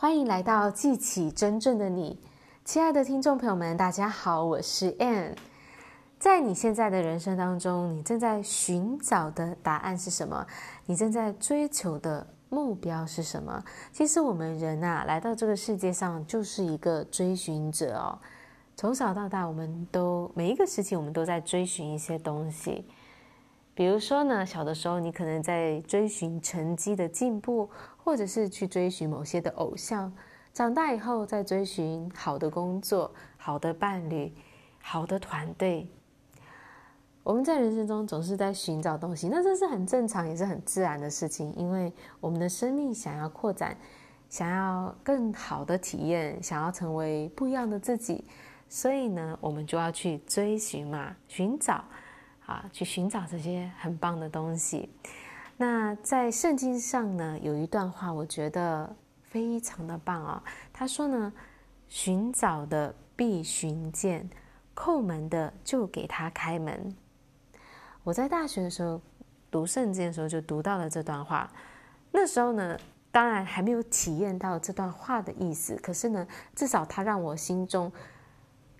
欢迎来到记起真正的你，亲爱的听众朋友们，大家好，我是 Anne。在你现在的人生当中，你正在寻找的答案是什么？你正在追求的目标是什么？其实我们人啊，来到这个世界上就是一个追寻者哦。从小到大，我们都每一个时期，我们都在追寻一些东西。比如说呢，小的时候你可能在追寻成绩的进步，或者是去追寻某些的偶像；长大以后在追寻好的工作、好的伴侣、好的团队。我们在人生中总是在寻找东西，那这是很正常，也是很自然的事情。因为我们的生命想要扩展，想要更好的体验，想要成为不一样的自己，所以呢，我们就要去追寻嘛，寻找。啊，去寻找这些很棒的东西。那在圣经上呢，有一段话，我觉得非常的棒啊、他说呢：“寻找的必寻见，叩门的就给他开门。”我在大学的时候读圣经的时候，就读到了这段话。那时候呢，当然还没有体验到这段话的意思，可是呢，至少他让我心中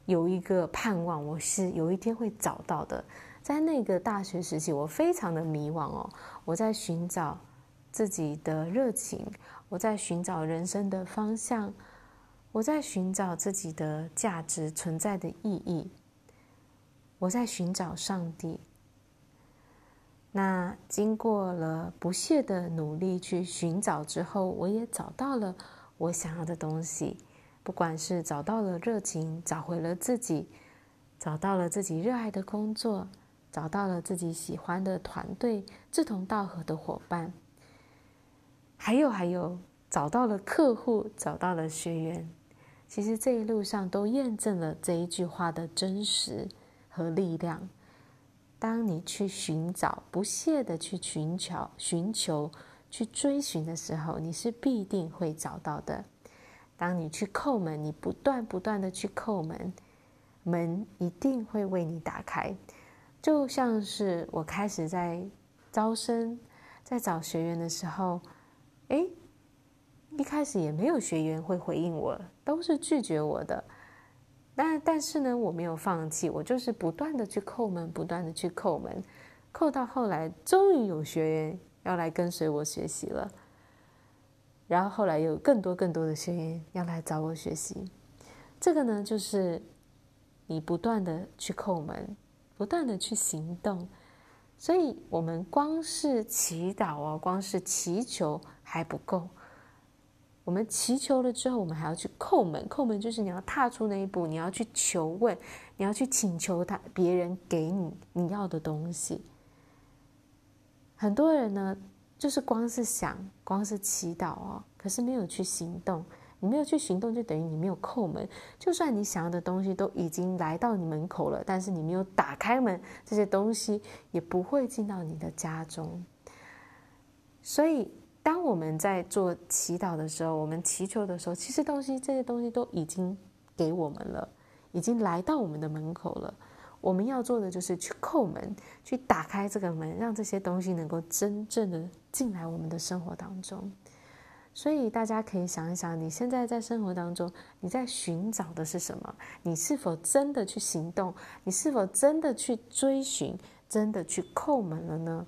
有一个盼望，我是有一天会找到的。在那个大学时期，我非常的迷惘哦。我在寻找自己的热情，我在寻找人生的方向，我在寻找自己的价值存在的意义，我在寻找上帝。那经过了不懈的努力去寻找之后，我也找到了我想要的东西，不管是找到了热情，找回了自己，找到了自己热爱的工作。找到了自己喜欢的团队，志同道合的伙伴，还有还有，找到了客户，找到了学员。其实这一路上都验证了这一句话的真实和力量。当你去寻找，不懈的去寻求、寻求、去追寻的时候，你是必定会找到的。当你去叩门，你不断不断的去叩门，门一定会为你打开。就像是我开始在招生，在找学员的时候，哎，一开始也没有学员会回应我，都是拒绝我的。但但是呢，我没有放弃，我就是不断的去叩门，不断的去叩门，叩到后来，终于有学员要来跟随我学习了。然后后来有更多更多的学员要来找我学习，这个呢，就是你不断的去叩门。不断的去行动，所以我们光是祈祷哦，光是祈求还不够。我们祈求了之后，我们还要去叩门。叩门就是你要踏出那一步，你要去求问，你要去请求他别人给你你要的东西。很多人呢，就是光是想，光是祈祷哦，可是没有去行动。你没有去行动，就等于你没有叩门。就算你想要的东西都已经来到你门口了，但是你没有打开门，这些东西也不会进到你的家中。所以，当我们在做祈祷的时候，我们祈求的时候，其实东西这些东西都已经给我们了，已经来到我们的门口了。我们要做的就是去叩门，去打开这个门，让这些东西能够真正的进来我们的生活当中。所以大家可以想一想，你现在在生活当中，你在寻找的是什么？你是否真的去行动？你是否真的去追寻？真的去叩门了呢？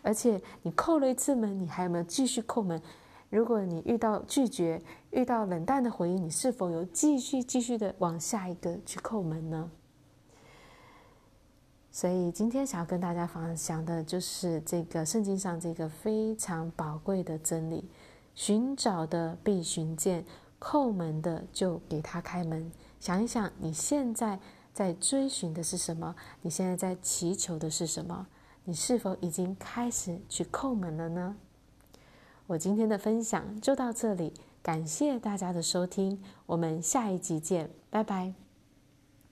而且你叩了一次门，你还有没有继续叩门？如果你遇到拒绝、遇到冷淡的回应，你是否有继续、继续的往下一个去叩门呢？所以今天想要跟大家分享的就是这个圣经上这个非常宝贵的真理。寻找的必寻见，叩门的就给他开门。想一想，你现在在追寻的是什么？你现在在祈求的是什么？你是否已经开始去叩门了呢？我今天的分享就到这里，感谢大家的收听，我们下一集见，拜拜。